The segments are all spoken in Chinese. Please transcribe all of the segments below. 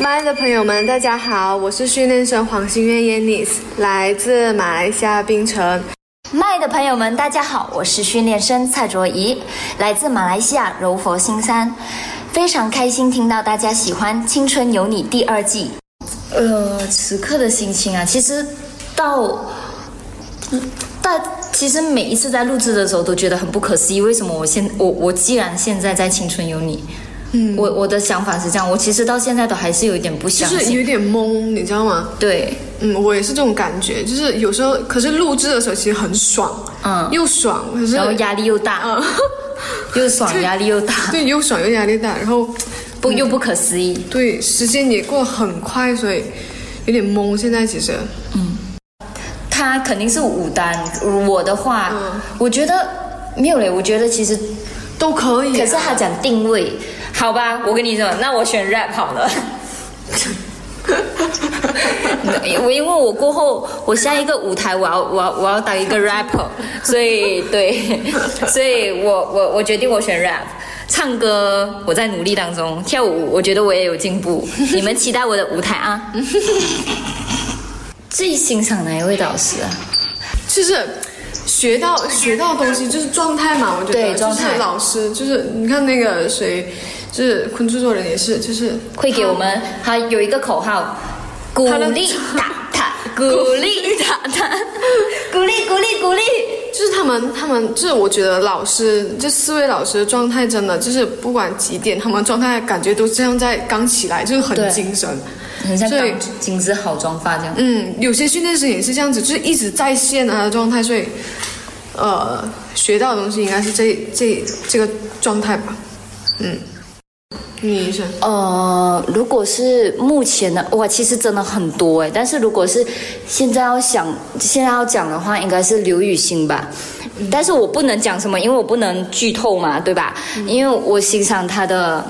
麦的朋友们，大家好，我是训练生黄心月 Yannis，来自马来西亚槟城。麦的朋友们，大家好，我是训练生蔡卓怡，来自马来西亚柔佛新山。非常开心听到大家喜欢《青春有你》第二季。呃，此刻的心情啊，其实到，但其实每一次在录制的时候都觉得很不可思议，为什么我现我我既然现在在《青春有你》。嗯，我我的想法是这样，我其实到现在都还是有一点不相信，就是有点懵，你知道吗？对，嗯，我也是这种感觉，就是有时候，可是录制的时候其实很爽，嗯，又爽，可是然后压力又大，嗯，又爽压力又大，对，又爽又压力大，然后不又不可思议，对，时间也过得很快，所以有点懵。现在其实，嗯，他肯定是五单，我的话，我觉得没有嘞，我觉得其实都可以，可是他讲定位。好吧，我跟你说，那我选 rap 好了。我 因为我过后，我下一个舞台，我要我要我要当一个 rapper，所以对，所以我我我决定我选 rap。唱歌我在努力当中，跳舞我觉得我也有进步。你们期待我的舞台啊！最欣赏哪一位导师啊？就是。学到学到东西就是状态嘛，我觉得就是老师就是你看那个谁，就是昆制作人也是，就是会给我们他有一个口号，鼓励打他，鼓励打他，鼓励鼓励鼓励，就是他们他们就是我觉得老师这四位老师的状态真的就是不管几点，他们状态感觉都像在刚起来，就是很精神，很像刚精致好妆发这样。嗯，有些训练师也是这样子，就是一直在线啊的状态，所以。呃，学到的东西应该是这这这个状态吧，嗯，女医生。呃，如果是目前的，哇，其实真的很多哎。但是如果是现在要想，现在要讲的话，应该是刘雨欣吧。但是我不能讲什么，因为我不能剧透嘛，对吧？因为我欣赏她的，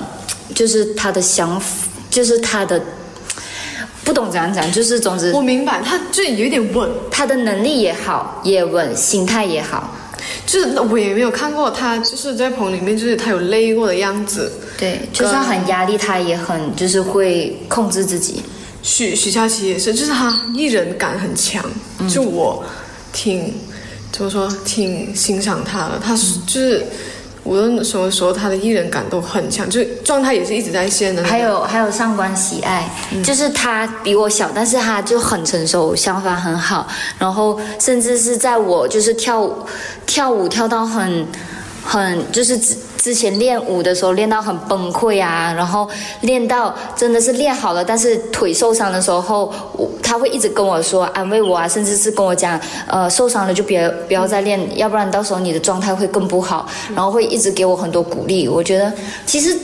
就是她的想法，就是她的。不懂怎样讲，就是总之，我明白，他就有点稳，他的能力也好，也稳，心态也好，就是我也没有看过他，就是在棚里面，就是他有累过的样子。对，就算很压力，他也很就是会控制自己。许许佳琪也是，就是他艺人感很强，就我挺怎么说，挺欣赏他的，他是就是。无论什么时候，他的艺人感都很强，就是状态也是一直在线的。还有还有上官喜爱，就是他比我小，但是他就很成熟，想法很好，然后甚至是在我就是跳舞跳舞跳到很很就是。之之前练舞的时候练到很崩溃啊，然后练到真的是练好了，但是腿受伤的时候，我他会一直跟我说安慰我啊，甚至是跟我讲，呃，受伤了就别不要再练，要不然到时候你的状态会更不好，然后会一直给我很多鼓励。我觉得其实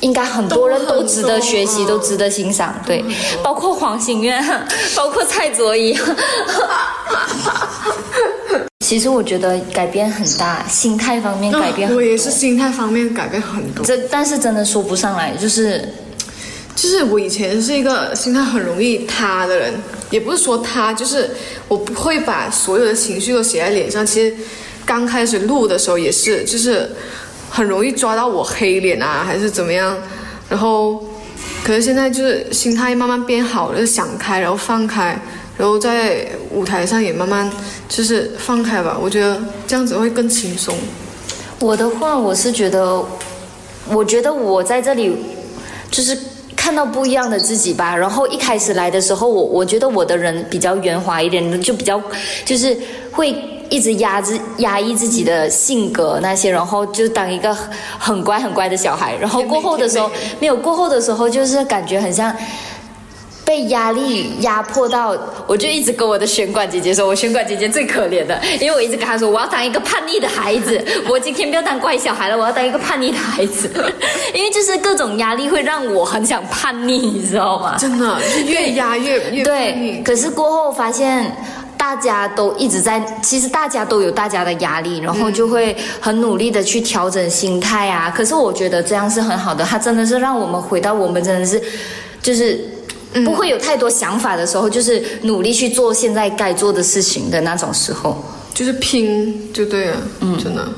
应该很多人都值得学习，都值得欣赏，对，包括黄心愿，包括蔡卓宜。其实我觉得改变很大，心态方面改变。我也是心态方面改变很多。这但是真的说不上来，就是，就是我以前是一个心态很容易塌的人，也不是说塌，就是我不会把所有的情绪都写在脸上。其实刚开始录的时候也是，就是很容易抓到我黑脸啊，还是怎么样。然后，可是现在就是心态慢慢变好了，想开，然后放开。然后在舞台上也慢慢就是放开吧，我觉得这样子会更轻松。我的话，我是觉得，我觉得我在这里就是看到不一样的自己吧。然后一开始来的时候，我我觉得我的人比较圆滑一点，就比较就是会一直压制压抑自己的性格那些，然后就当一个很乖很乖的小孩。然后过后的时候，没有过后的时候，就是感觉很像。被压力压迫到，我就一直跟我的选管姐姐说，我选管姐姐最可怜的，因为我一直跟她说，我要当一个叛逆的孩子，我今天不要当乖小孩了，我要当一个叛逆的孩子，因为就是各种压力会让我很想叛逆，你知道吗？真的，越压越越对。可是过后发现，大家都一直在，其实大家都有大家的压力，然后就会很努力的去调整心态啊。可是我觉得这样是很好的，它真的是让我们回到我们真的是，就是。不会有太多想法的时候，就是努力去做现在该做的事情的那种时候，就是拼就对了，嗯，真的。